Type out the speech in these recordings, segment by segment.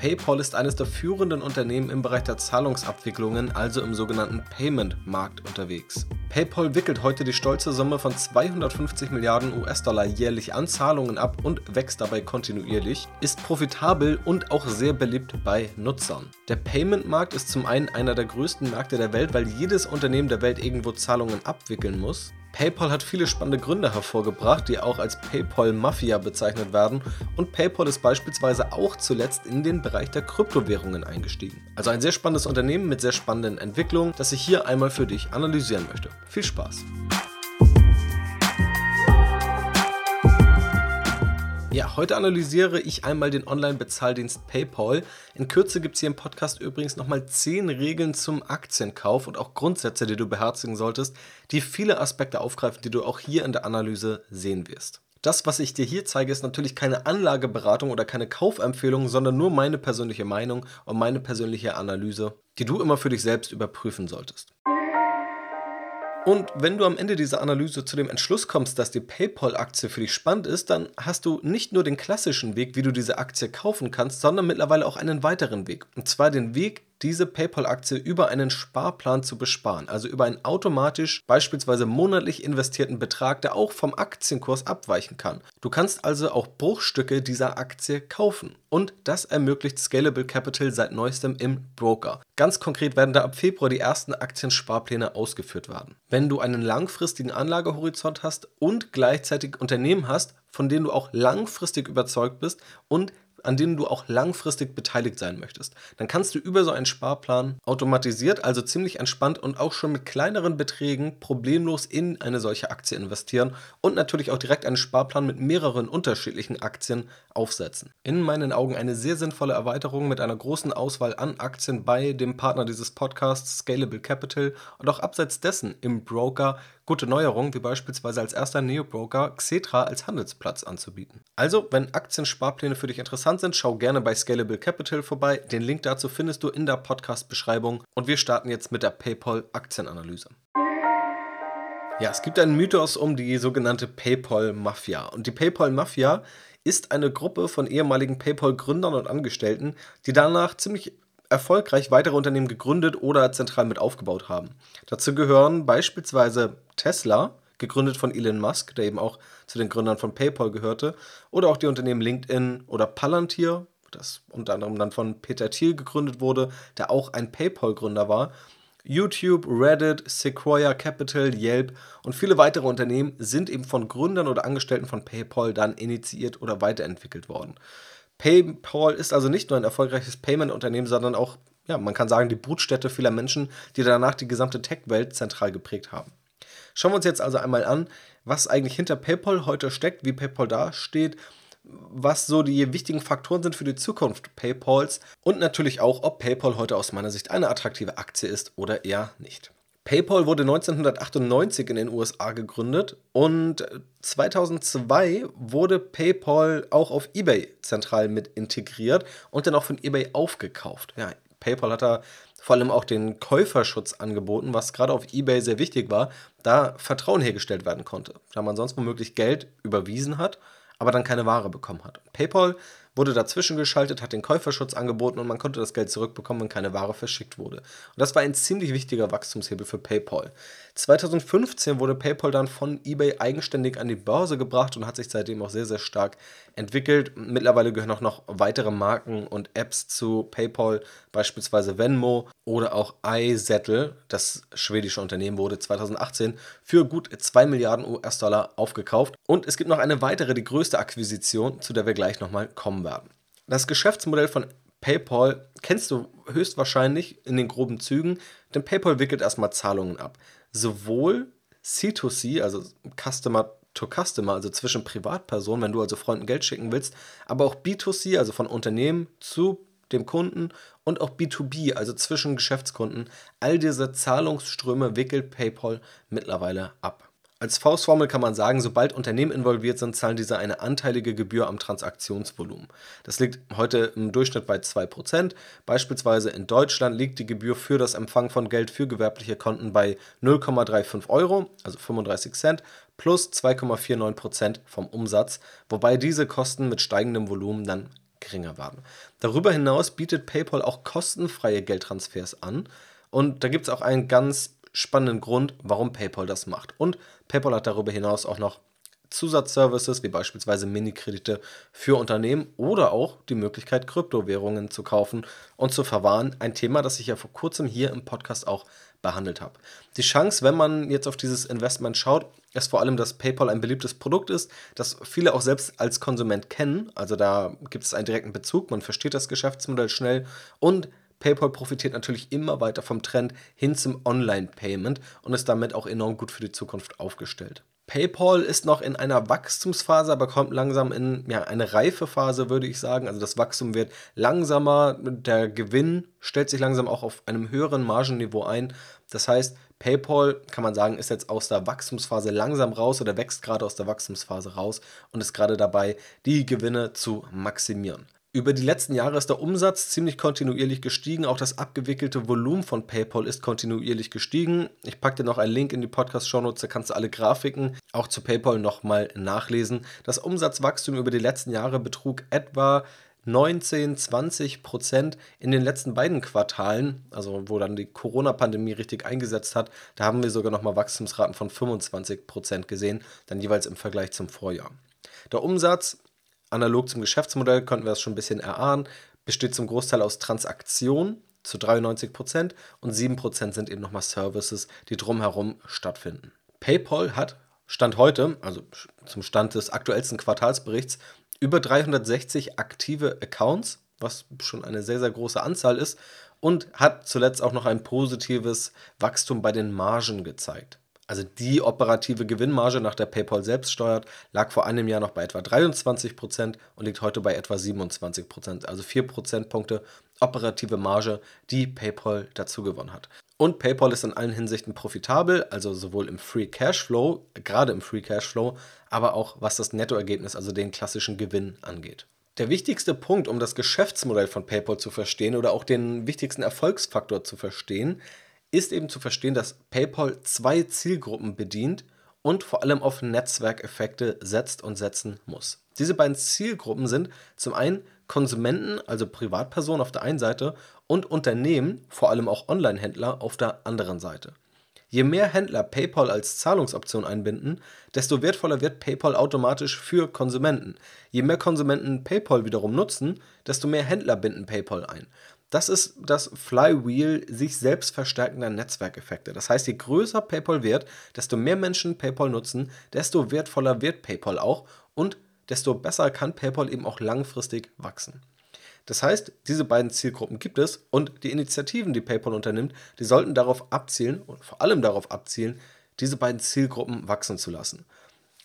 PayPal ist eines der führenden Unternehmen im Bereich der Zahlungsabwicklungen, also im sogenannten Payment-Markt unterwegs. PayPal wickelt heute die stolze Summe von 250 Milliarden US-Dollar jährlich an Zahlungen ab und wächst dabei kontinuierlich, ist profitabel und auch sehr beliebt bei Nutzern. Der Payment-Markt ist zum einen einer der größten Märkte der Welt, weil jedes Unternehmen der Welt irgendwo Zahlungen abwickeln muss. PayPal hat viele spannende Gründe hervorgebracht, die auch als PayPal Mafia bezeichnet werden und PayPal ist beispielsweise auch zuletzt in den Bereich der Kryptowährungen eingestiegen. Also ein sehr spannendes Unternehmen mit sehr spannenden Entwicklungen, das ich hier einmal für dich analysieren möchte. Viel Spaß! Ja, heute analysiere ich einmal den Online-Bezahldienst PayPal. In Kürze gibt es hier im Podcast übrigens nochmal 10 Regeln zum Aktienkauf und auch Grundsätze, die du beherzigen solltest, die viele Aspekte aufgreifen, die du auch hier in der Analyse sehen wirst. Das, was ich dir hier zeige, ist natürlich keine Anlageberatung oder keine Kaufempfehlung, sondern nur meine persönliche Meinung und meine persönliche Analyse, die du immer für dich selbst überprüfen solltest. Und wenn du am Ende dieser Analyse zu dem Entschluss kommst, dass die PayPal-Aktie für dich spannend ist, dann hast du nicht nur den klassischen Weg, wie du diese Aktie kaufen kannst, sondern mittlerweile auch einen weiteren Weg. Und zwar den Weg, diese PayPal-Aktie über einen Sparplan zu besparen, also über einen automatisch beispielsweise monatlich investierten Betrag, der auch vom Aktienkurs abweichen kann. Du kannst also auch Bruchstücke dieser Aktie kaufen und das ermöglicht Scalable Capital seit neuestem im Broker. Ganz konkret werden da ab Februar die ersten Aktiensparpläne ausgeführt werden. Wenn du einen langfristigen Anlagehorizont hast und gleichzeitig Unternehmen hast, von denen du auch langfristig überzeugt bist und an denen du auch langfristig beteiligt sein möchtest. Dann kannst du über so einen Sparplan automatisiert, also ziemlich entspannt und auch schon mit kleineren Beträgen problemlos in eine solche Aktie investieren und natürlich auch direkt einen Sparplan mit mehreren unterschiedlichen Aktien aufsetzen. In meinen Augen eine sehr sinnvolle Erweiterung mit einer großen Auswahl an Aktien bei dem Partner dieses Podcasts Scalable Capital und auch abseits dessen im Broker gute Neuerungen, wie beispielsweise als erster Neo-Broker Xetra als Handelsplatz anzubieten. Also, wenn Aktiensparpläne für dich interessant sind, schau gerne bei Scalable Capital vorbei. Den Link dazu findest du in der Podcast-Beschreibung. Und wir starten jetzt mit der PayPal-Aktienanalyse. Ja, es gibt einen Mythos um die sogenannte PayPal-Mafia. Und die PayPal-Mafia ist eine Gruppe von ehemaligen PayPal-Gründern und Angestellten, die danach ziemlich erfolgreich weitere Unternehmen gegründet oder zentral mit aufgebaut haben. Dazu gehören beispielsweise Tesla, gegründet von Elon Musk, der eben auch zu den Gründern von PayPal gehörte, oder auch die Unternehmen LinkedIn oder Palantir, das unter anderem dann von Peter Thiel gegründet wurde, der auch ein PayPal-Gründer war. YouTube, Reddit, Sequoia Capital, Yelp und viele weitere Unternehmen sind eben von Gründern oder Angestellten von PayPal dann initiiert oder weiterentwickelt worden. PayPal ist also nicht nur ein erfolgreiches Payment-Unternehmen, sondern auch, ja, man kann sagen, die Brutstätte vieler Menschen, die danach die gesamte Tech-Welt zentral geprägt haben. Schauen wir uns jetzt also einmal an, was eigentlich hinter PayPal heute steckt, wie PayPal dasteht, was so die wichtigen Faktoren sind für die Zukunft PayPals und natürlich auch, ob PayPal heute aus meiner Sicht eine attraktive Aktie ist oder eher nicht. PayPal wurde 1998 in den USA gegründet und 2002 wurde PayPal auch auf eBay zentral mit integriert und dann auch von eBay aufgekauft. Ja, PayPal hat da vor allem auch den Käuferschutz angeboten, was gerade auf eBay sehr wichtig war, da Vertrauen hergestellt werden konnte, da man sonst womöglich Geld überwiesen hat, aber dann keine Ware bekommen hat. PayPal wurde dazwischen geschaltet, hat den Käuferschutz angeboten und man konnte das Geld zurückbekommen, wenn keine Ware verschickt wurde. Und das war ein ziemlich wichtiger Wachstumshebel für PayPal. 2015 wurde PayPal dann von eBay eigenständig an die Börse gebracht und hat sich seitdem auch sehr, sehr stark entwickelt. Mittlerweile gehören auch noch weitere Marken und Apps zu PayPal, beispielsweise Venmo oder auch iZettle. Das schwedische Unternehmen wurde 2018 für gut 2 Milliarden US-Dollar aufgekauft. Und es gibt noch eine weitere, die größte Akquisition, zu der wir gleich nochmal kommen werden. Das Geschäftsmodell von PayPal kennst du höchstwahrscheinlich in den groben Zügen, denn PayPal wickelt erstmal Zahlungen ab. Sowohl C2C, also Customer to Customer, also zwischen Privatpersonen, wenn du also Freunden Geld schicken willst, aber auch B2C, also von Unternehmen zu dem Kunden und auch B2B, also zwischen Geschäftskunden. All diese Zahlungsströme wickelt PayPal mittlerweile ab. Als Faustformel kann man sagen, sobald Unternehmen involviert sind, zahlen diese eine anteilige Gebühr am Transaktionsvolumen. Das liegt heute im Durchschnitt bei 2%. Beispielsweise in Deutschland liegt die Gebühr für das Empfang von Geld für gewerbliche Konten bei 0,35 Euro, also 35 Cent, plus 2,49% vom Umsatz, wobei diese Kosten mit steigendem Volumen dann geringer werden. Darüber hinaus bietet PayPal auch kostenfreie Geldtransfers an. Und da gibt es auch einen ganz spannenden Grund, warum PayPal das macht. Und PayPal hat darüber hinaus auch noch Zusatzservices wie beispielsweise Minikredite für Unternehmen oder auch die Möglichkeit, Kryptowährungen zu kaufen und zu verwahren. Ein Thema, das ich ja vor kurzem hier im Podcast auch behandelt habe. Die Chance, wenn man jetzt auf dieses Investment schaut, ist vor allem, dass PayPal ein beliebtes Produkt ist, das viele auch selbst als Konsument kennen. Also da gibt es einen direkten Bezug, man versteht das Geschäftsmodell schnell und PayPal profitiert natürlich immer weiter vom Trend hin zum Online-Payment und ist damit auch enorm gut für die Zukunft aufgestellt. PayPal ist noch in einer Wachstumsphase, aber kommt langsam in ja, eine reife Phase, würde ich sagen. Also das Wachstum wird langsamer, der Gewinn stellt sich langsam auch auf einem höheren Margenniveau ein. Das heißt, PayPal, kann man sagen, ist jetzt aus der Wachstumsphase langsam raus oder wächst gerade aus der Wachstumsphase raus und ist gerade dabei, die Gewinne zu maximieren. Über die letzten Jahre ist der Umsatz ziemlich kontinuierlich gestiegen. Auch das abgewickelte Volumen von PayPal ist kontinuierlich gestiegen. Ich packe dir noch einen Link in die Podcast-Shownotes, da kannst du alle Grafiken auch zu PayPal nochmal nachlesen. Das Umsatzwachstum über die letzten Jahre betrug etwa 19, 20 Prozent in den letzten beiden Quartalen, also wo dann die Corona-Pandemie richtig eingesetzt hat, da haben wir sogar nochmal Wachstumsraten von 25 Prozent gesehen, dann jeweils im Vergleich zum Vorjahr. Der Umsatz analog zum Geschäftsmodell konnten wir das schon ein bisschen erahnen, besteht zum Großteil aus Transaktionen zu 93 Prozent und 7% sind eben nochmal Services, die drumherum stattfinden. PayPal hat Stand heute, also zum Stand des aktuellsten Quartalsberichts, über 360 aktive Accounts, was schon eine sehr, sehr große Anzahl ist, und hat zuletzt auch noch ein positives Wachstum bei den Margen gezeigt also die operative Gewinnmarge, nach der PayPal selbst steuert, lag vor einem Jahr noch bei etwa 23 Prozent und liegt heute bei etwa 27%. Prozent, also 4 Prozentpunkte operative Marge, die PayPal dazu gewonnen hat. Und PayPal ist in allen Hinsichten profitabel, also sowohl im Free Cashflow, gerade im Free Cashflow, aber auch was das Nettoergebnis, also den klassischen Gewinn angeht. Der wichtigste Punkt, um das Geschäftsmodell von PayPal zu verstehen oder auch den wichtigsten Erfolgsfaktor zu verstehen, ist eben zu verstehen, dass PayPal zwei Zielgruppen bedient und vor allem auf Netzwerkeffekte setzt und setzen muss. Diese beiden Zielgruppen sind zum einen Konsumenten, also Privatpersonen auf der einen Seite und Unternehmen, vor allem auch Online-Händler auf der anderen Seite. Je mehr Händler PayPal als Zahlungsoption einbinden, desto wertvoller wird PayPal automatisch für Konsumenten. Je mehr Konsumenten PayPal wiederum nutzen, desto mehr Händler binden PayPal ein. Das ist das Flywheel sich selbst verstärkender Netzwerkeffekte. Das heißt, je größer PayPal wird, desto mehr Menschen PayPal nutzen, desto wertvoller wird PayPal auch und desto besser kann PayPal eben auch langfristig wachsen. Das heißt, diese beiden Zielgruppen gibt es und die Initiativen, die PayPal unternimmt, die sollten darauf abzielen und vor allem darauf abzielen, diese beiden Zielgruppen wachsen zu lassen.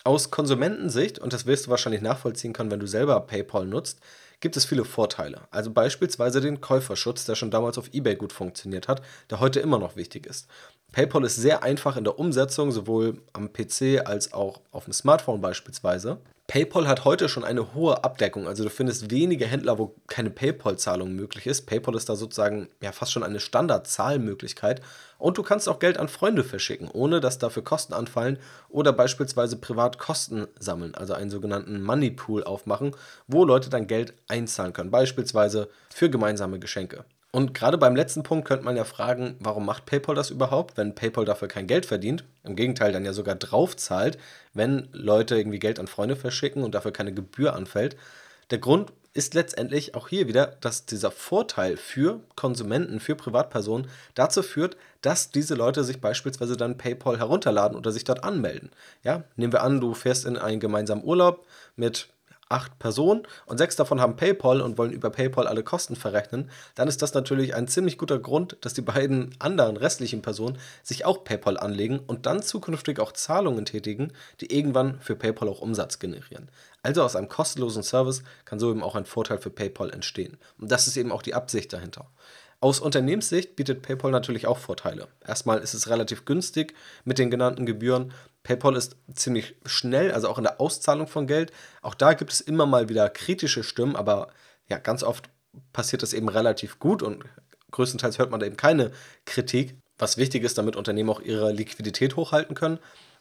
Aus Konsumentensicht, und das wirst du wahrscheinlich nachvollziehen können, wenn du selber PayPal nutzt, gibt es viele Vorteile. Also beispielsweise den Käuferschutz, der schon damals auf eBay gut funktioniert hat, der heute immer noch wichtig ist. PayPal ist sehr einfach in der Umsetzung, sowohl am PC als auch auf dem Smartphone beispielsweise. PayPal hat heute schon eine hohe Abdeckung, also du findest wenige Händler, wo keine PayPal-Zahlung möglich ist. PayPal ist da sozusagen ja fast schon eine Standardzahlmöglichkeit und du kannst auch Geld an Freunde verschicken, ohne dass dafür Kosten anfallen oder beispielsweise privat Kosten sammeln, also einen sogenannten Money Pool aufmachen, wo Leute dann Geld einzahlen können, beispielsweise für gemeinsame Geschenke. Und gerade beim letzten Punkt könnte man ja fragen, warum macht PayPal das überhaupt, wenn PayPal dafür kein Geld verdient? Im Gegenteil, dann ja sogar drauf zahlt, wenn Leute irgendwie Geld an Freunde verschicken und dafür keine Gebühr anfällt. Der Grund ist letztendlich auch hier wieder, dass dieser Vorteil für Konsumenten, für Privatpersonen dazu führt, dass diese Leute sich beispielsweise dann PayPal herunterladen oder sich dort anmelden. Ja, nehmen wir an, du fährst in einen gemeinsamen Urlaub mit acht Personen und sechs davon haben PayPal und wollen über PayPal alle Kosten verrechnen, dann ist das natürlich ein ziemlich guter Grund, dass die beiden anderen restlichen Personen sich auch PayPal anlegen und dann zukünftig auch Zahlungen tätigen, die irgendwann für PayPal auch Umsatz generieren. Also aus einem kostenlosen Service kann so eben auch ein Vorteil für PayPal entstehen. Und das ist eben auch die Absicht dahinter. Aus Unternehmenssicht bietet PayPal natürlich auch Vorteile. Erstmal ist es relativ günstig mit den genannten Gebühren. PayPal ist ziemlich schnell, also auch in der Auszahlung von Geld. Auch da gibt es immer mal wieder kritische Stimmen, aber ja, ganz oft passiert das eben relativ gut und größtenteils hört man da eben keine Kritik, was wichtig ist, damit Unternehmen auch ihre Liquidität hochhalten können.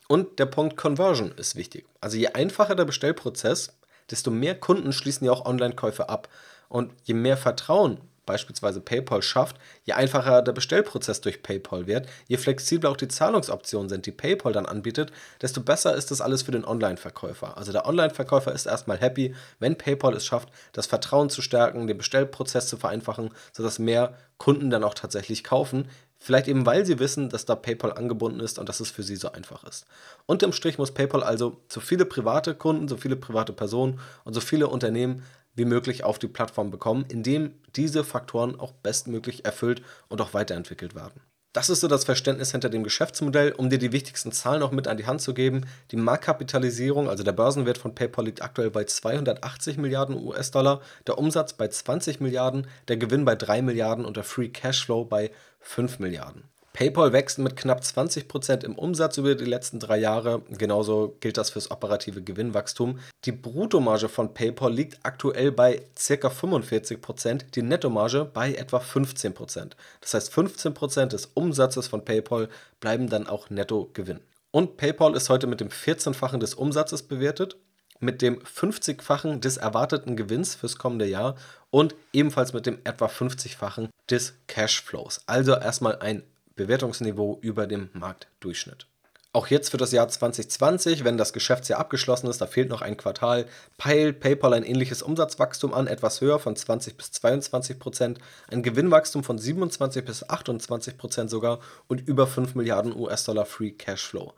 Und der Punkt Conversion ist wichtig. Also je einfacher der Bestellprozess, desto mehr Kunden schließen ja auch Online-Käufe ab. Und je mehr Vertrauen beispielsweise PayPal schafft, je einfacher der Bestellprozess durch PayPal wird, je flexibler auch die Zahlungsoptionen sind, die PayPal dann anbietet, desto besser ist das alles für den Online-Verkäufer. Also der Online-Verkäufer ist erstmal happy, wenn PayPal es schafft, das Vertrauen zu stärken, den Bestellprozess zu vereinfachen, sodass mehr Kunden dann auch tatsächlich kaufen. Vielleicht eben, weil sie wissen, dass da PayPal angebunden ist und dass es für sie so einfach ist. Unterm Strich muss PayPal also so viele private Kunden, so viele private Personen und so viele Unternehmen wie möglich auf die Plattform bekommen, indem diese Faktoren auch bestmöglich erfüllt und auch weiterentwickelt werden. Das ist so das Verständnis hinter dem Geschäftsmodell, um dir die wichtigsten Zahlen noch mit an die Hand zu geben. Die Marktkapitalisierung, also der Börsenwert von PayPal liegt aktuell bei 280 Milliarden US-Dollar, der Umsatz bei 20 Milliarden, der Gewinn bei 3 Milliarden und der Free Cashflow bei 5 Milliarden. PayPal wächst mit knapp 20% im Umsatz über die letzten drei Jahre. Genauso gilt das fürs operative Gewinnwachstum. Die Bruttomarge von PayPal liegt aktuell bei ca. 45%, die Nettomarge bei etwa 15%. Das heißt, 15% des Umsatzes von PayPal bleiben dann auch Nettogewinn. Und PayPal ist heute mit dem 14-fachen des Umsatzes bewertet, mit dem 50-fachen des erwarteten Gewinns fürs kommende Jahr und ebenfalls mit dem etwa 50-fachen des Cashflows. Also erstmal ein Bewertungsniveau über dem Marktdurchschnitt. Auch jetzt für das Jahr 2020, wenn das Geschäftsjahr abgeschlossen ist, da fehlt noch ein Quartal, peilt PayPal ein ähnliches Umsatzwachstum an, etwas höher von 20 bis 22 Prozent, ein Gewinnwachstum von 27 bis 28 Prozent sogar und über 5 Milliarden US-Dollar Free Cashflow.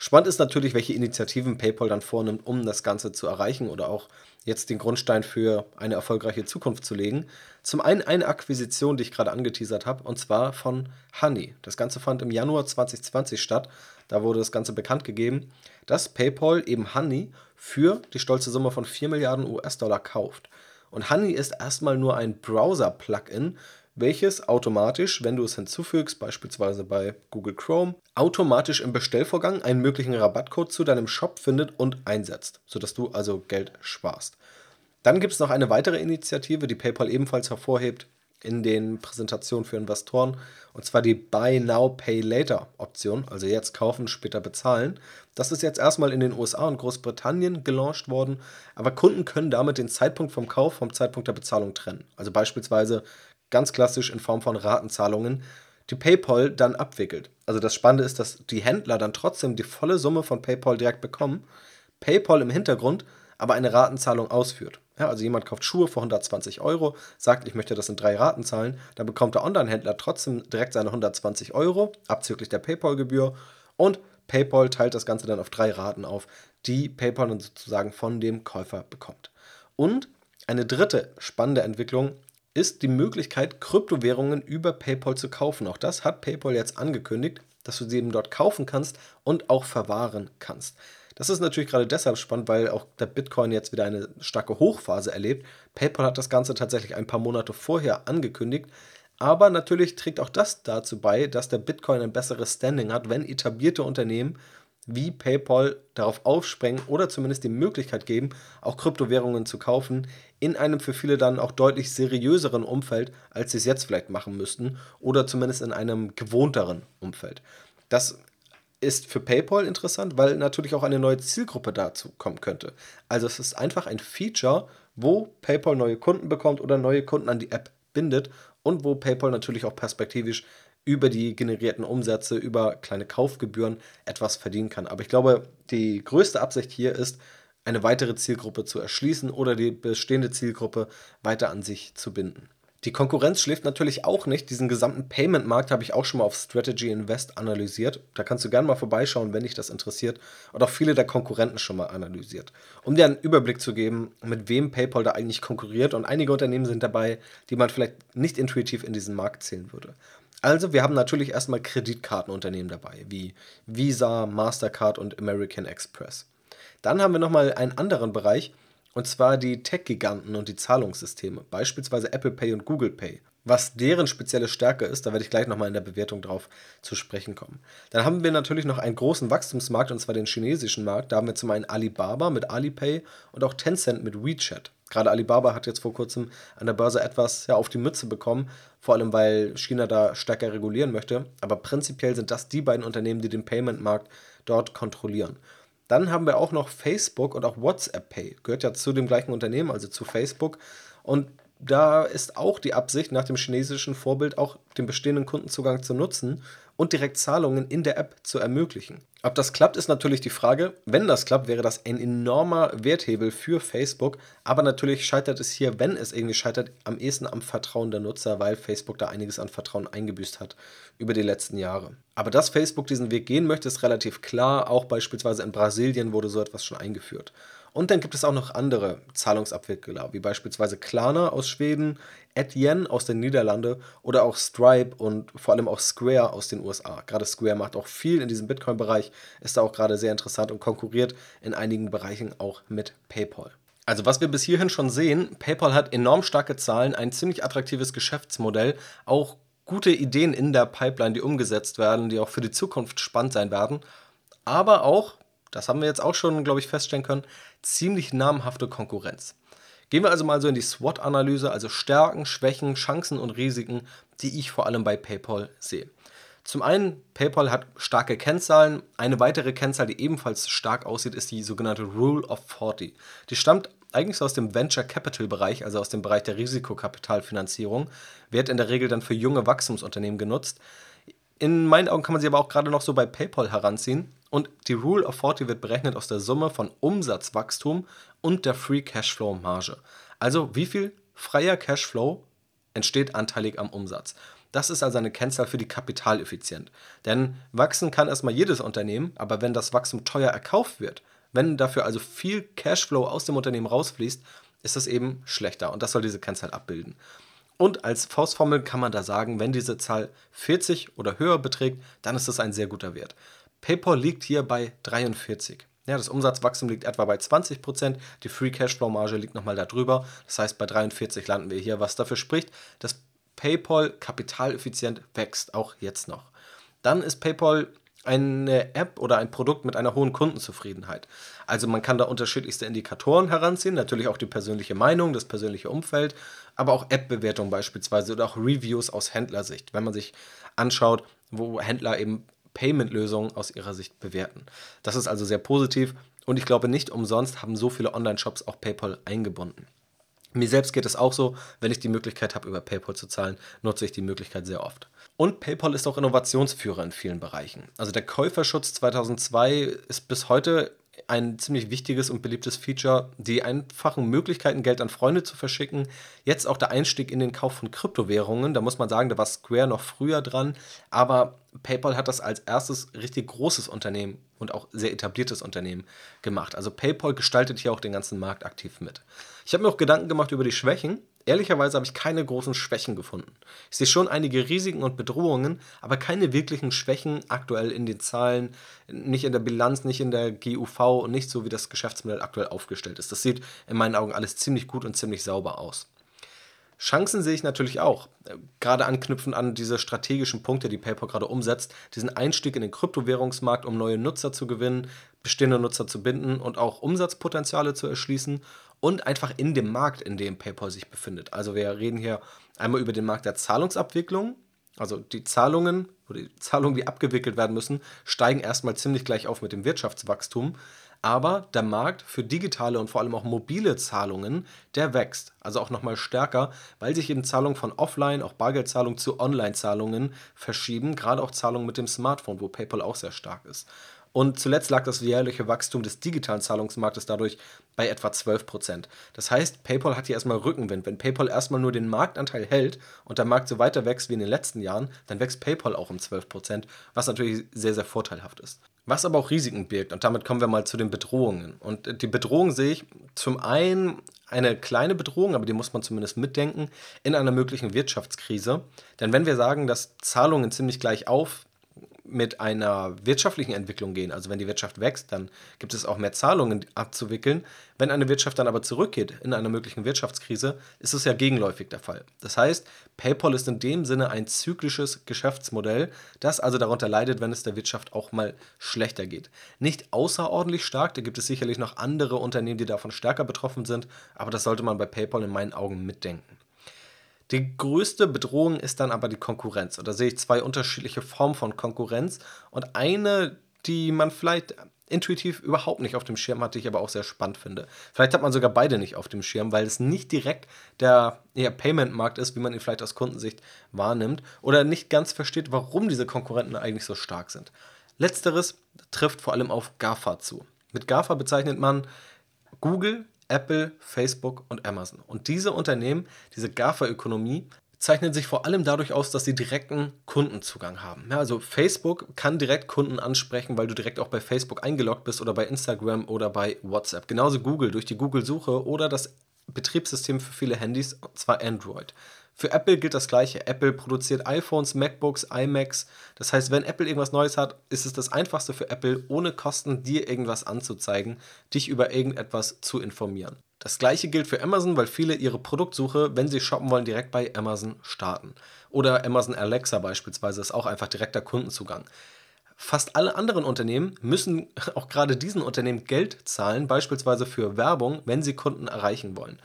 Spannend ist natürlich, welche Initiativen PayPal dann vornimmt, um das Ganze zu erreichen oder auch jetzt den Grundstein für eine erfolgreiche Zukunft zu legen. Zum einen eine Akquisition, die ich gerade angeteasert habe, und zwar von Honey. Das Ganze fand im Januar 2020 statt. Da wurde das Ganze bekannt gegeben, dass PayPal eben Honey für die stolze Summe von 4 Milliarden US-Dollar kauft. Und Honey ist erstmal nur ein Browser-Plugin welches automatisch, wenn du es hinzufügst, beispielsweise bei Google Chrome, automatisch im Bestellvorgang einen möglichen Rabattcode zu deinem Shop findet und einsetzt, sodass du also Geld sparst. Dann gibt es noch eine weitere Initiative, die PayPal ebenfalls hervorhebt in den Präsentationen für Investoren, und zwar die Buy Now, Pay Later Option, also jetzt kaufen, später bezahlen. Das ist jetzt erstmal in den USA und Großbritannien gelauncht worden, aber Kunden können damit den Zeitpunkt vom Kauf vom Zeitpunkt der Bezahlung trennen. Also beispielsweise ganz klassisch in Form von Ratenzahlungen, die PayPal dann abwickelt. Also das Spannende ist, dass die Händler dann trotzdem die volle Summe von PayPal direkt bekommen, PayPal im Hintergrund aber eine Ratenzahlung ausführt. Ja, also jemand kauft Schuhe für 120 Euro, sagt, ich möchte das in drei Raten zahlen, dann bekommt der Online-Händler trotzdem direkt seine 120 Euro, abzüglich der PayPal-Gebühr und PayPal teilt das Ganze dann auf drei Raten auf, die PayPal dann sozusagen von dem Käufer bekommt. Und eine dritte spannende Entwicklung ist die Möglichkeit, Kryptowährungen über PayPal zu kaufen. Auch das hat PayPal jetzt angekündigt, dass du sie eben dort kaufen kannst und auch verwahren kannst. Das ist natürlich gerade deshalb spannend, weil auch der Bitcoin jetzt wieder eine starke Hochphase erlebt. PayPal hat das Ganze tatsächlich ein paar Monate vorher angekündigt. Aber natürlich trägt auch das dazu bei, dass der Bitcoin ein besseres Standing hat, wenn etablierte Unternehmen wie PayPal darauf aufspringen oder zumindest die Möglichkeit geben, auch Kryptowährungen zu kaufen, in einem für viele dann auch deutlich seriöseren Umfeld, als sie es jetzt vielleicht machen müssten, oder zumindest in einem gewohnteren Umfeld. Das ist für PayPal interessant, weil natürlich auch eine neue Zielgruppe dazu kommen könnte. Also es ist einfach ein Feature, wo PayPal neue Kunden bekommt oder neue Kunden an die App bindet und wo PayPal natürlich auch perspektivisch über die generierten Umsätze, über kleine Kaufgebühren etwas verdienen kann. Aber ich glaube, die größte Absicht hier ist, eine weitere Zielgruppe zu erschließen oder die bestehende Zielgruppe weiter an sich zu binden. Die Konkurrenz schläft natürlich auch nicht. Diesen gesamten Payment-Markt habe ich auch schon mal auf Strategy Invest analysiert. Da kannst du gerne mal vorbeischauen, wenn dich das interessiert. Und auch viele der Konkurrenten schon mal analysiert. Um dir einen Überblick zu geben, mit wem PayPal da eigentlich konkurriert. Und einige Unternehmen sind dabei, die man vielleicht nicht intuitiv in diesen Markt zählen würde. Also, wir haben natürlich erstmal Kreditkartenunternehmen dabei, wie Visa, Mastercard und American Express. Dann haben wir nochmal einen anderen Bereich, und zwar die Tech-Giganten und die Zahlungssysteme, beispielsweise Apple Pay und Google Pay. Was deren spezielle Stärke ist, da werde ich gleich nochmal in der Bewertung drauf zu sprechen kommen. Dann haben wir natürlich noch einen großen Wachstumsmarkt, und zwar den chinesischen Markt. Da haben wir zum einen Alibaba mit Alipay und auch Tencent mit WeChat. Gerade Alibaba hat jetzt vor kurzem an der Börse etwas ja, auf die Mütze bekommen, vor allem weil China da stärker regulieren möchte. Aber prinzipiell sind das die beiden Unternehmen, die den Payment-Markt dort kontrollieren. Dann haben wir auch noch Facebook und auch WhatsApp Pay. Gehört ja zu dem gleichen Unternehmen, also zu Facebook. Und da ist auch die Absicht, nach dem chinesischen Vorbild auch den bestehenden Kundenzugang zu nutzen und direkt Zahlungen in der App zu ermöglichen. Ob das klappt, ist natürlich die Frage. Wenn das klappt, wäre das ein enormer Werthebel für Facebook. Aber natürlich scheitert es hier, wenn es irgendwie scheitert, am ehesten am Vertrauen der Nutzer, weil Facebook da einiges an Vertrauen eingebüßt hat über die letzten Jahre. Aber dass Facebook diesen Weg gehen möchte, ist relativ klar. Auch beispielsweise in Brasilien wurde so etwas schon eingeführt. Und dann gibt es auch noch andere Zahlungsabwickler, wie beispielsweise Klarna aus Schweden, Adyen aus den Niederlanden oder auch Stripe und vor allem auch Square aus den USA. Gerade Square macht auch viel in diesem Bitcoin-Bereich, ist da auch gerade sehr interessant und konkurriert in einigen Bereichen auch mit PayPal. Also was wir bis hierhin schon sehen, PayPal hat enorm starke Zahlen, ein ziemlich attraktives Geschäftsmodell, auch gute Ideen in der Pipeline, die umgesetzt werden, die auch für die Zukunft spannend sein werden, aber auch das haben wir jetzt auch schon, glaube ich, feststellen können, ziemlich namhafte Konkurrenz. Gehen wir also mal so in die SWOT-Analyse, also Stärken, Schwächen, Chancen und Risiken, die ich vor allem bei PayPal sehe. Zum einen, PayPal hat starke Kennzahlen. Eine weitere Kennzahl, die ebenfalls stark aussieht, ist die sogenannte Rule of 40. Die stammt eigentlich so aus dem Venture Capital Bereich, also aus dem Bereich der Risikokapitalfinanzierung, wird in der Regel dann für junge Wachstumsunternehmen genutzt. In meinen Augen kann man sie aber auch gerade noch so bei PayPal heranziehen. Und die Rule of 40 wird berechnet aus der Summe von Umsatzwachstum und der Free Cashflow Marge. Also wie viel freier Cashflow entsteht anteilig am Umsatz. Das ist also eine Kennzahl für die Kapitaleffizient. Denn wachsen kann erstmal jedes Unternehmen, aber wenn das Wachstum teuer erkauft wird, wenn dafür also viel Cashflow aus dem Unternehmen rausfließt, ist das eben schlechter und das soll diese Kennzahl abbilden. Und als Faustformel kann man da sagen, wenn diese Zahl 40 oder höher beträgt, dann ist das ein sehr guter Wert. PayPal liegt hier bei 43. Ja, das Umsatzwachstum liegt etwa bei 20%, die Free Cashflow Marge liegt nochmal darüber. Das heißt, bei 43 landen wir hier, was dafür spricht, dass PayPal kapitaleffizient wächst, auch jetzt noch. Dann ist PayPal eine App oder ein Produkt mit einer hohen Kundenzufriedenheit. Also man kann da unterschiedlichste Indikatoren heranziehen, natürlich auch die persönliche Meinung, das persönliche Umfeld, aber auch App-Bewertungen beispielsweise oder auch Reviews aus Händlersicht, wenn man sich anschaut, wo Händler eben Payment-Lösungen aus ihrer Sicht bewerten. Das ist also sehr positiv und ich glaube nicht umsonst haben so viele Online-Shops auch PayPal eingebunden. Mir selbst geht es auch so, wenn ich die Möglichkeit habe, über PayPal zu zahlen, nutze ich die Möglichkeit sehr oft. Und PayPal ist auch Innovationsführer in vielen Bereichen. Also der Käuferschutz 2002 ist bis heute ein ziemlich wichtiges und beliebtes Feature, die einfachen Möglichkeiten, Geld an Freunde zu verschicken. Jetzt auch der Einstieg in den Kauf von Kryptowährungen. Da muss man sagen, da war Square noch früher dran. Aber PayPal hat das als erstes richtig großes Unternehmen und auch sehr etabliertes Unternehmen gemacht. Also PayPal gestaltet hier auch den ganzen Markt aktiv mit. Ich habe mir auch Gedanken gemacht über die Schwächen Ehrlicherweise habe ich keine großen Schwächen gefunden. Ich sehe schon einige Risiken und Bedrohungen, aber keine wirklichen Schwächen aktuell in den Zahlen, nicht in der Bilanz, nicht in der GUV und nicht so, wie das Geschäftsmodell aktuell aufgestellt ist. Das sieht in meinen Augen alles ziemlich gut und ziemlich sauber aus. Chancen sehe ich natürlich auch. Gerade anknüpfend an diese strategischen Punkte, die PayPal gerade umsetzt, diesen Einstieg in den Kryptowährungsmarkt, um neue Nutzer zu gewinnen, bestehende Nutzer zu binden und auch Umsatzpotenziale zu erschließen und einfach in dem Markt, in dem PayPal sich befindet. Also wir reden hier einmal über den Markt der Zahlungsabwicklung. Also die Zahlungen oder die Zahlungen, die abgewickelt werden müssen, steigen erstmal ziemlich gleich auf mit dem Wirtschaftswachstum. Aber der Markt für digitale und vor allem auch mobile Zahlungen, der wächst. Also auch nochmal stärker, weil sich eben Zahlungen von Offline, auch Bargeldzahlungen zu Online-Zahlungen verschieben. Gerade auch Zahlungen mit dem Smartphone, wo PayPal auch sehr stark ist. Und zuletzt lag das jährliche Wachstum des digitalen Zahlungsmarktes dadurch bei etwa 12%. Das heißt, PayPal hat hier erstmal Rückenwind. Wenn PayPal erstmal nur den Marktanteil hält und der Markt so weiter wächst wie in den letzten Jahren, dann wächst PayPal auch um 12%, was natürlich sehr, sehr vorteilhaft ist. Was aber auch Risiken birgt. Und damit kommen wir mal zu den Bedrohungen. Und die Bedrohung sehe ich zum einen eine kleine Bedrohung, aber die muss man zumindest mitdenken, in einer möglichen Wirtschaftskrise. Denn wenn wir sagen, dass Zahlungen ziemlich gleich auf mit einer wirtschaftlichen Entwicklung gehen. Also wenn die Wirtschaft wächst, dann gibt es auch mehr Zahlungen abzuwickeln. Wenn eine Wirtschaft dann aber zurückgeht in einer möglichen Wirtschaftskrise, ist es ja gegenläufig der Fall. Das heißt, PayPal ist in dem Sinne ein zyklisches Geschäftsmodell, das also darunter leidet, wenn es der Wirtschaft auch mal schlechter geht. Nicht außerordentlich stark, da gibt es sicherlich noch andere Unternehmen, die davon stärker betroffen sind, aber das sollte man bei PayPal in meinen Augen mitdenken. Die größte Bedrohung ist dann aber die Konkurrenz. Und da sehe ich zwei unterschiedliche Formen von Konkurrenz. Und eine, die man vielleicht intuitiv überhaupt nicht auf dem Schirm hatte, ich aber auch sehr spannend finde. Vielleicht hat man sogar beide nicht auf dem Schirm, weil es nicht direkt der ja, Payment-Markt ist, wie man ihn vielleicht aus Kundensicht wahrnimmt, oder nicht ganz versteht, warum diese Konkurrenten eigentlich so stark sind. Letzteres trifft vor allem auf GAFA zu. Mit GAFA bezeichnet man Google, Apple, Facebook und Amazon. Und diese Unternehmen, diese GAFA-Ökonomie, zeichnen sich vor allem dadurch aus, dass sie direkten Kundenzugang haben. Ja, also Facebook kann direkt Kunden ansprechen, weil du direkt auch bei Facebook eingeloggt bist oder bei Instagram oder bei WhatsApp. Genauso Google durch die Google-Suche oder das Betriebssystem für viele Handys, und zwar Android. Für Apple gilt das gleiche. Apple produziert iPhones, MacBooks, iMacs. Das heißt, wenn Apple irgendwas Neues hat, ist es das einfachste für Apple, ohne Kosten dir irgendwas anzuzeigen, dich über irgendetwas zu informieren. Das gleiche gilt für Amazon, weil viele ihre Produktsuche, wenn sie shoppen wollen, direkt bei Amazon starten. Oder Amazon Alexa beispielsweise ist auch einfach direkter Kundenzugang. Fast alle anderen Unternehmen müssen auch gerade diesen Unternehmen Geld zahlen, beispielsweise für Werbung, wenn sie Kunden erreichen wollen.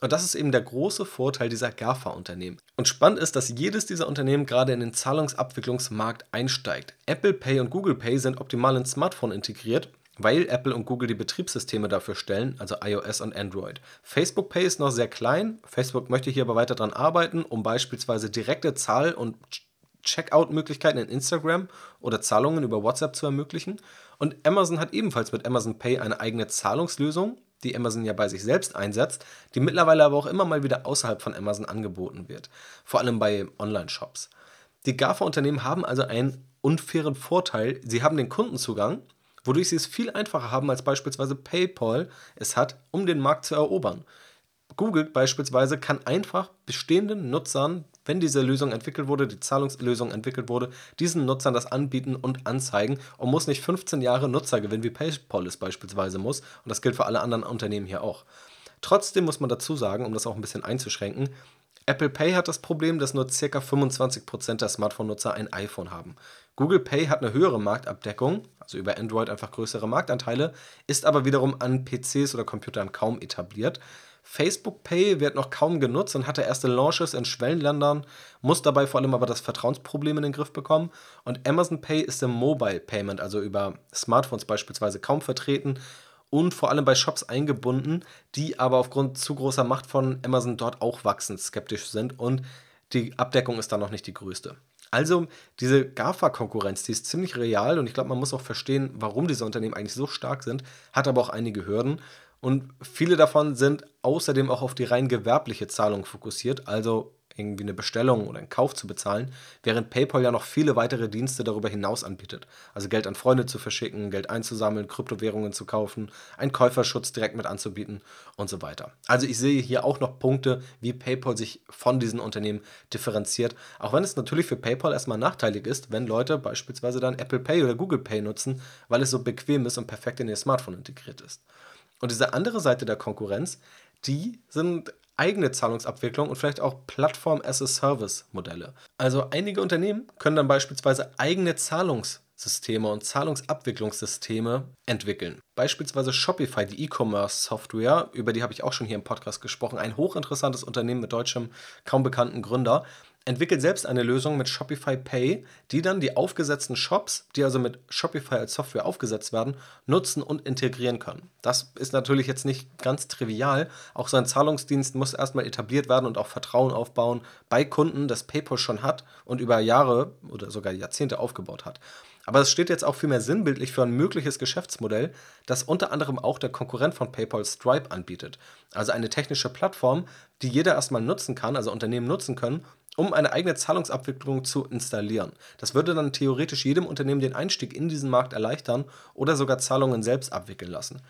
Und das ist eben der große Vorteil dieser GAFA-Unternehmen. Und spannend ist, dass jedes dieser Unternehmen gerade in den Zahlungsabwicklungsmarkt einsteigt. Apple Pay und Google Pay sind optimal ins Smartphone integriert, weil Apple und Google die Betriebssysteme dafür stellen, also iOS und Android. Facebook Pay ist noch sehr klein. Facebook möchte hier aber weiter daran arbeiten, um beispielsweise direkte Zahl- und Checkout-Möglichkeiten in Instagram oder Zahlungen über WhatsApp zu ermöglichen. Und Amazon hat ebenfalls mit Amazon Pay eine eigene Zahlungslösung, die Amazon ja bei sich selbst einsetzt, die mittlerweile aber auch immer mal wieder außerhalb von Amazon angeboten wird, vor allem bei Online-Shops. Die GAFA-Unternehmen haben also einen unfairen Vorteil, sie haben den Kundenzugang, wodurch sie es viel einfacher haben als beispielsweise PayPal es hat, um den Markt zu erobern. Google beispielsweise kann einfach bestehenden Nutzern, wenn diese Lösung entwickelt wurde, die Zahlungslösung entwickelt wurde, diesen Nutzern das anbieten und anzeigen und muss nicht 15 Jahre Nutzer gewinnen, wie PayPal es beispielsweise muss. Und das gilt für alle anderen Unternehmen hier auch. Trotzdem muss man dazu sagen, um das auch ein bisschen einzuschränken, Apple Pay hat das Problem, dass nur ca. 25% der Smartphone-Nutzer ein iPhone haben. Google Pay hat eine höhere Marktabdeckung, also über Android einfach größere Marktanteile, ist aber wiederum an PCs oder Computern kaum etabliert. Facebook Pay wird noch kaum genutzt und hatte erste Launches in Schwellenländern, muss dabei vor allem aber das Vertrauensproblem in den Griff bekommen. Und Amazon Pay ist im Mobile Payment, also über Smartphones beispielsweise, kaum vertreten und vor allem bei Shops eingebunden, die aber aufgrund zu großer Macht von Amazon dort auch wachsend skeptisch sind und die Abdeckung ist da noch nicht die größte. Also diese GAFA-Konkurrenz, die ist ziemlich real und ich glaube, man muss auch verstehen, warum diese Unternehmen eigentlich so stark sind, hat aber auch einige Hürden. Und viele davon sind außerdem auch auf die rein gewerbliche Zahlung fokussiert, also irgendwie eine Bestellung oder einen Kauf zu bezahlen, während PayPal ja noch viele weitere Dienste darüber hinaus anbietet. Also Geld an Freunde zu verschicken, Geld einzusammeln, Kryptowährungen zu kaufen, einen Käuferschutz direkt mit anzubieten und so weiter. Also ich sehe hier auch noch Punkte, wie PayPal sich von diesen Unternehmen differenziert, auch wenn es natürlich für PayPal erstmal nachteilig ist, wenn Leute beispielsweise dann Apple Pay oder Google Pay nutzen, weil es so bequem ist und perfekt in ihr Smartphone integriert ist. Und diese andere Seite der Konkurrenz, die sind eigene Zahlungsabwicklung und vielleicht auch Plattform-as-a-Service-Modelle. Also einige Unternehmen können dann beispielsweise eigene Zahlungssysteme und Zahlungsabwicklungssysteme entwickeln. Beispielsweise Shopify, die E-Commerce-Software, über die habe ich auch schon hier im Podcast gesprochen, ein hochinteressantes Unternehmen mit deutschem, kaum bekannten Gründer, entwickelt selbst eine Lösung mit Shopify Pay, die dann die aufgesetzten Shops, die also mit Shopify als Software aufgesetzt werden, nutzen und integrieren können. Das ist natürlich jetzt nicht ganz trivial. Auch so ein Zahlungsdienst muss erstmal etabliert werden und auch Vertrauen aufbauen bei Kunden, das PayPal schon hat und über Jahre oder sogar Jahrzehnte aufgebaut hat. Aber es steht jetzt auch vielmehr sinnbildlich für ein mögliches Geschäftsmodell, das unter anderem auch der Konkurrent von PayPal Stripe anbietet. Also eine technische Plattform, die jeder erstmal nutzen kann, also Unternehmen nutzen können, um eine eigene Zahlungsabwicklung zu installieren. Das würde dann theoretisch jedem Unternehmen den Einstieg in diesen Markt erleichtern oder sogar Zahlungen selbst abwickeln lassen.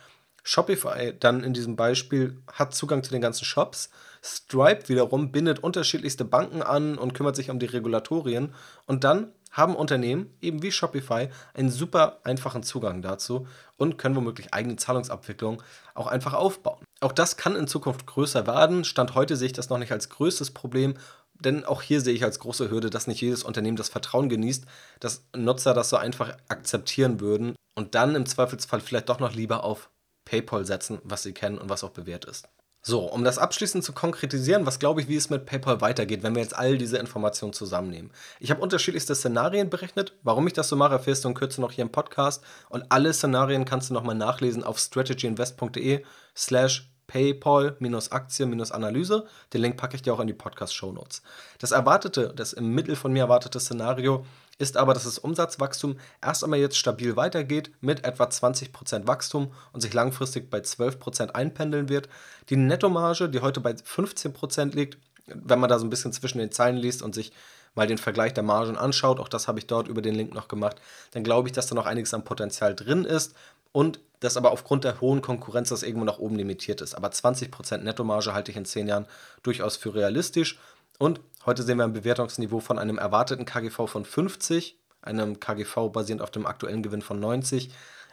Shopify dann in diesem Beispiel hat Zugang zu den ganzen Shops. Stripe wiederum bindet unterschiedlichste Banken an und kümmert sich um die Regulatorien. Und dann haben Unternehmen, eben wie Shopify, einen super einfachen Zugang dazu und können womöglich eigene Zahlungsabwicklung auch einfach aufbauen. Auch das kann in Zukunft größer werden. Stand heute sehe ich das noch nicht als größtes Problem denn auch hier sehe ich als große Hürde, dass nicht jedes Unternehmen das Vertrauen genießt, dass Nutzer das so einfach akzeptieren würden und dann im Zweifelsfall vielleicht doch noch lieber auf PayPal setzen, was sie kennen und was auch bewährt ist. So, um das abschließend zu konkretisieren, was glaube ich, wie es mit PayPal weitergeht, wenn wir jetzt all diese Informationen zusammennehmen. Ich habe unterschiedlichste Szenarien berechnet. Warum ich das so mache, erfährst du in Kürze noch hier im Podcast. Und alle Szenarien kannst du nochmal nachlesen auf strategyinvest.de slash PayPal-Aktie-Analyse. Den Link packe ich dir auch in die Podcast-Show Notes. Das erwartete, das im Mittel von mir erwartete Szenario ist aber, dass das Umsatzwachstum erst einmal jetzt stabil weitergeht mit etwa 20% Wachstum und sich langfristig bei 12% einpendeln wird. Die Nettomarge, die heute bei 15% liegt, wenn man da so ein bisschen zwischen den Zeilen liest und sich mal den Vergleich der Margen anschaut, auch das habe ich dort über den Link noch gemacht, dann glaube ich, dass da noch einiges an Potenzial drin ist und dass aber aufgrund der hohen Konkurrenz das irgendwo nach oben limitiert ist. Aber 20% Nettomarge halte ich in 10 Jahren durchaus für realistisch. Und heute sehen wir ein Bewertungsniveau von einem erwarteten KGV von 50, einem KGV basierend auf dem aktuellen Gewinn von 90.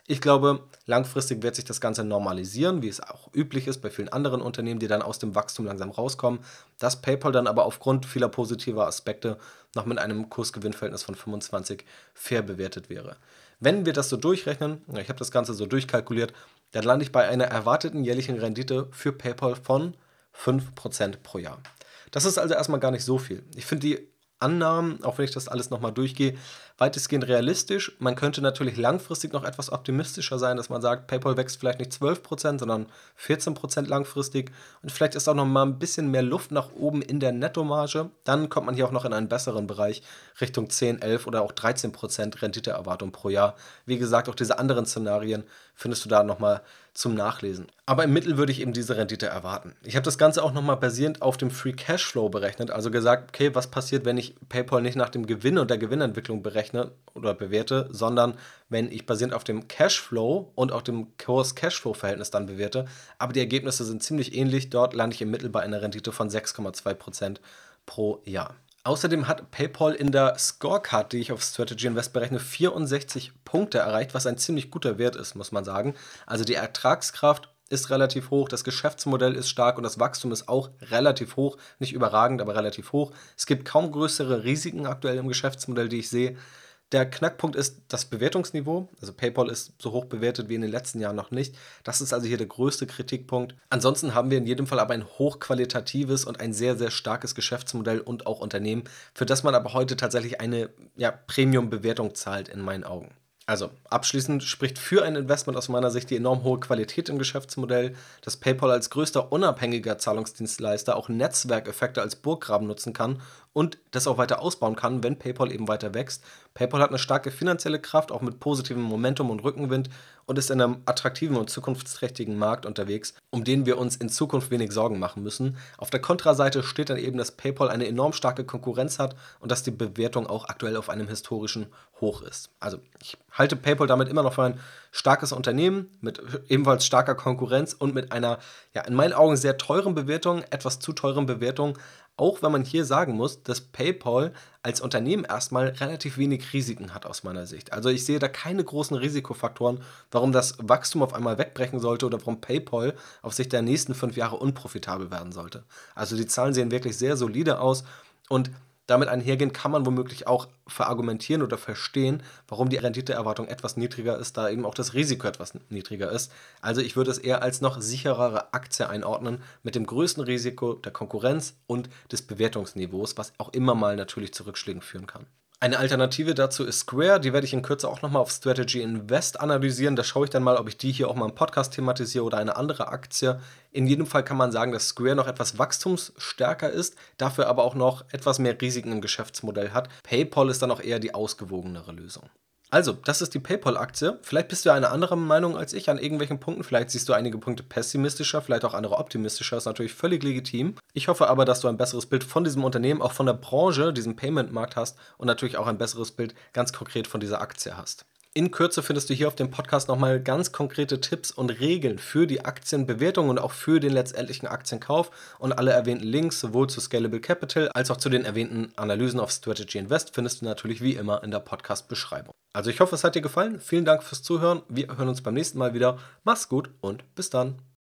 Ich glaube, langfristig wird sich das Ganze normalisieren, wie es auch üblich ist bei vielen anderen Unternehmen, die dann aus dem Wachstum langsam rauskommen. Dass PayPal dann aber aufgrund vieler positiver Aspekte noch mit einem Kursgewinnverhältnis von 25 fair bewertet wäre. Wenn wir das so durchrechnen, ich habe das Ganze so durchkalkuliert, dann lande ich bei einer erwarteten jährlichen Rendite für PayPal von 5% pro Jahr. Das ist also erstmal gar nicht so viel. Ich finde die Annahmen, auch wenn ich das alles nochmal durchgehe, weitestgehend realistisch. Man könnte natürlich langfristig noch etwas optimistischer sein, dass man sagt, PayPal wächst vielleicht nicht 12%, sondern 14% langfristig. Und vielleicht ist auch noch mal ein bisschen mehr Luft nach oben in der Nettomarge. Dann kommt man hier auch noch in einen besseren Bereich, Richtung 10, 11 oder auch 13% Renditeerwartung pro Jahr. Wie gesagt, auch diese anderen Szenarien findest du da nochmal zum Nachlesen. Aber im Mittel würde ich eben diese Rendite erwarten. Ich habe das Ganze auch nochmal basierend auf dem Free Cashflow berechnet, also gesagt, okay, was passiert, wenn ich PayPal nicht nach dem Gewinn und der Gewinnentwicklung berechne oder bewerte, sondern wenn ich basierend auf dem Cashflow und auch dem Kurs-Cashflow-Verhältnis dann bewerte. Aber die Ergebnisse sind ziemlich ähnlich. Dort lande ich im Mittel bei einer Rendite von 6,2% pro Jahr. Außerdem hat PayPal in der Scorecard, die ich auf Strategy Invest berechne, 64 Punkte erreicht, was ein ziemlich guter Wert ist, muss man sagen. Also die Ertragskraft ist relativ hoch, das Geschäftsmodell ist stark und das Wachstum ist auch relativ hoch. Nicht überragend, aber relativ hoch. Es gibt kaum größere Risiken aktuell im Geschäftsmodell, die ich sehe. Der Knackpunkt ist das Bewertungsniveau. Also PayPal ist so hoch bewertet wie in den letzten Jahren noch nicht. Das ist also hier der größte Kritikpunkt. Ansonsten haben wir in jedem Fall aber ein hochqualitatives und ein sehr, sehr starkes Geschäftsmodell und auch Unternehmen, für das man aber heute tatsächlich eine ja, Premium-Bewertung zahlt in meinen Augen. Also abschließend spricht für ein Investment aus meiner Sicht die enorm hohe Qualität im Geschäftsmodell, dass PayPal als größter unabhängiger Zahlungsdienstleister auch Netzwerkeffekte als Burggraben nutzen kann und das auch weiter ausbauen kann, wenn PayPal eben weiter wächst. PayPal hat eine starke finanzielle Kraft, auch mit positivem Momentum und Rückenwind und ist in einem attraktiven und zukunftsträchtigen Markt unterwegs, um den wir uns in Zukunft wenig Sorgen machen müssen. Auf der Kontraseite steht dann eben, dass PayPal eine enorm starke Konkurrenz hat und dass die Bewertung auch aktuell auf einem historischen Hoch ist. Also ich halte PayPal damit immer noch für ein starkes Unternehmen mit ebenfalls starker Konkurrenz und mit einer, ja, in meinen Augen sehr teuren Bewertung, etwas zu teuren Bewertung, auch wenn man hier sagen muss, dass PayPal als Unternehmen erstmal relativ wenig Risiken hat aus meiner Sicht. Also ich sehe da keine großen Risikofaktoren, warum das Wachstum auf einmal wegbrechen sollte oder warum PayPal auf Sicht der nächsten fünf Jahre unprofitabel werden sollte. Also die Zahlen sehen wirklich sehr solide aus und damit einhergehend kann man womöglich auch verargumentieren oder verstehen, warum die Renditeerwartung etwas niedriger ist, da eben auch das Risiko etwas niedriger ist. Also ich würde es eher als noch sicherere Aktie einordnen mit dem größten Risiko der Konkurrenz und des Bewertungsniveaus, was auch immer mal natürlich zu Rückschlägen führen kann. Eine Alternative dazu ist Square, die werde ich in Kürze auch nochmal auf Strategy Invest analysieren. Da schaue ich dann mal, ob ich die hier auch mal im Podcast thematisiere oder eine andere Aktie. In jedem Fall kann man sagen, dass Square noch etwas wachstumsstärker ist, dafür aber auch noch etwas mehr Risiken im Geschäftsmodell hat. PayPal ist dann auch eher die ausgewogenere Lösung. Also, das ist die PayPal-Aktie. Vielleicht bist du ja eine andere Meinung als ich an irgendwelchen Punkten. Vielleicht siehst du einige Punkte pessimistischer, vielleicht auch andere optimistischer. Ist natürlich völlig legitim. Ich hoffe aber, dass du ein besseres Bild von diesem Unternehmen, auch von der Branche, diesem Payment-Markt hast und natürlich auch ein besseres Bild ganz konkret von dieser Aktie hast. In Kürze findest du hier auf dem Podcast nochmal ganz konkrete Tipps und Regeln für die Aktienbewertung und auch für den letztendlichen Aktienkauf und alle erwähnten Links sowohl zu Scalable Capital als auch zu den erwähnten Analysen auf Strategy Invest findest du natürlich wie immer in der Podcast-Beschreibung. Also ich hoffe, es hat dir gefallen. Vielen Dank fürs Zuhören. Wir hören uns beim nächsten Mal wieder. Mach's gut und bis dann.